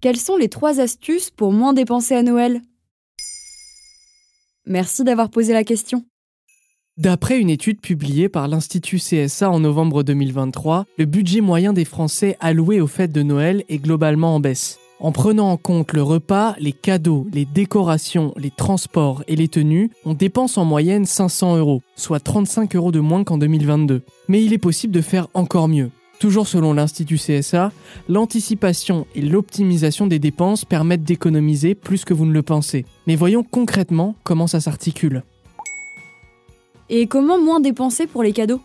Quelles sont les trois astuces pour moins dépenser à Noël? Merci d'avoir posé la question. D'après une étude publiée par l'Institut CSA en novembre 2023, le budget moyen des Français alloué aux fêtes de Noël est globalement en baisse. En prenant en compte le repas, les cadeaux, les décorations, les transports et les tenues, on dépense en moyenne 500 euros, soit 35 euros de moins qu'en 2022. Mais il est possible de faire encore mieux. Toujours selon l'Institut CSA, l'anticipation et l'optimisation des dépenses permettent d'économiser plus que vous ne le pensez. Mais voyons concrètement comment ça s'articule. Et comment moins dépenser pour les cadeaux?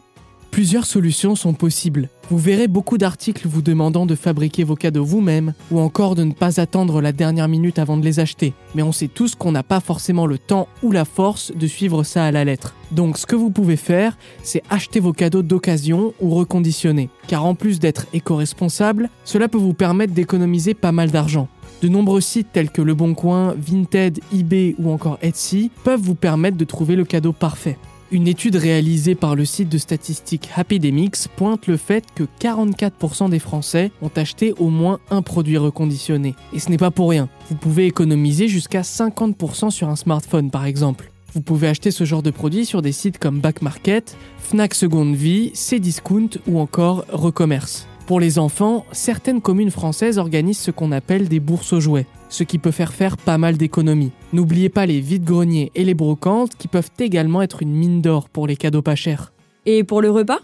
Plusieurs solutions sont possibles. Vous verrez beaucoup d'articles vous demandant de fabriquer vos cadeaux vous-même ou encore de ne pas attendre la dernière minute avant de les acheter. Mais on sait tous qu'on n'a pas forcément le temps ou la force de suivre ça à la lettre. Donc ce que vous pouvez faire, c'est acheter vos cadeaux d'occasion ou reconditionnés. Car en plus d'être éco-responsable, cela peut vous permettre d'économiser pas mal d'argent. De nombreux sites tels que Le Bon Vinted, eBay ou encore Etsy peuvent vous permettre de trouver le cadeau parfait. Une étude réalisée par le site de statistiques Happydemics pointe le fait que 44% des Français ont acheté au moins un produit reconditionné. Et ce n'est pas pour rien. Vous pouvez économiser jusqu'à 50% sur un smartphone par exemple. Vous pouvez acheter ce genre de produit sur des sites comme Back Market, Fnac Seconde Vie, Cdiscount ou encore Recommerce. Pour les enfants, certaines communes françaises organisent ce qu'on appelle des bourses aux jouets, ce qui peut faire faire pas mal d'économies. N'oubliez pas les vides-greniers et les brocantes qui peuvent également être une mine d'or pour les cadeaux pas chers. Et pour le repas?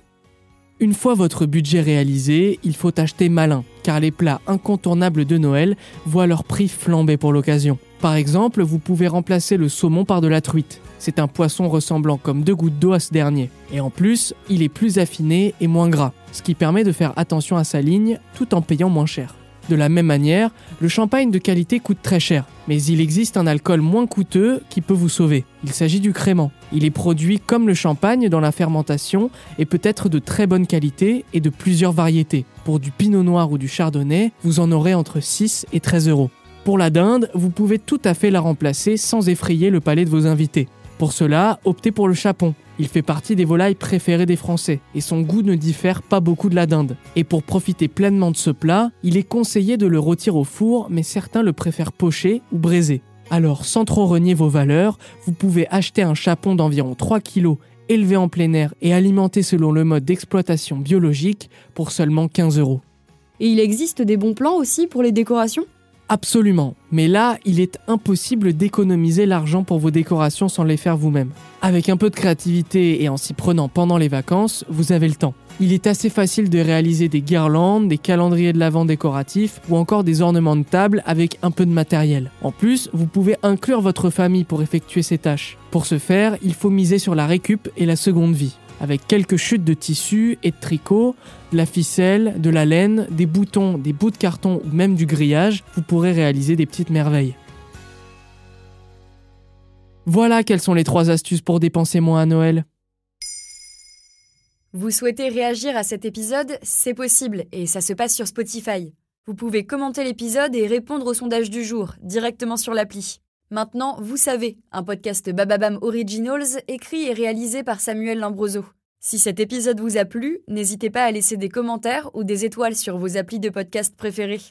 Une fois votre budget réalisé, il faut acheter malin, car les plats incontournables de Noël voient leur prix flamber pour l'occasion. Par exemple, vous pouvez remplacer le saumon par de la truite. C'est un poisson ressemblant comme deux gouttes d'eau à ce dernier. Et en plus, il est plus affiné et moins gras, ce qui permet de faire attention à sa ligne tout en payant moins cher. De la même manière, le champagne de qualité coûte très cher, mais il existe un alcool moins coûteux qui peut vous sauver. Il s'agit du crément. Il est produit comme le champagne dans la fermentation et peut être de très bonne qualité et de plusieurs variétés. Pour du pinot noir ou du chardonnay, vous en aurez entre 6 et 13 euros. Pour la dinde, vous pouvez tout à fait la remplacer sans effrayer le palais de vos invités. Pour cela, optez pour le chapon. Il fait partie des volailles préférées des Français et son goût ne diffère pas beaucoup de la dinde. Et pour profiter pleinement de ce plat, il est conseillé de le rôtir au four, mais certains le préfèrent poché ou braisé. Alors, sans trop renier vos valeurs, vous pouvez acheter un chapon d'environ 3 kg élevé en plein air et alimenté selon le mode d'exploitation biologique pour seulement 15 euros. Et il existe des bons plans aussi pour les décorations? Absolument, mais là, il est impossible d'économiser l'argent pour vos décorations sans les faire vous-même. Avec un peu de créativité et en s'y prenant pendant les vacances, vous avez le temps. Il est assez facile de réaliser des guirlandes, des calendriers de l'avant décoratifs ou encore des ornements de table avec un peu de matériel. En plus, vous pouvez inclure votre famille pour effectuer ces tâches. Pour ce faire, il faut miser sur la récup et la seconde vie avec quelques chutes de tissu et de tricot, de la ficelle, de la laine, des boutons, des bouts de carton ou même du grillage, vous pourrez réaliser des petites merveilles. Voilà quelles sont les trois astuces pour dépenser moins à Noël. Vous souhaitez réagir à cet épisode? C'est possible et ça se passe sur Spotify. Vous pouvez commenter l'épisode et répondre au sondage du jour directement sur l'appli. Maintenant, vous savez, un podcast Bababam Originals écrit et réalisé par Samuel Lambroso. Si cet épisode vous a plu, n'hésitez pas à laisser des commentaires ou des étoiles sur vos applis de podcast préférés.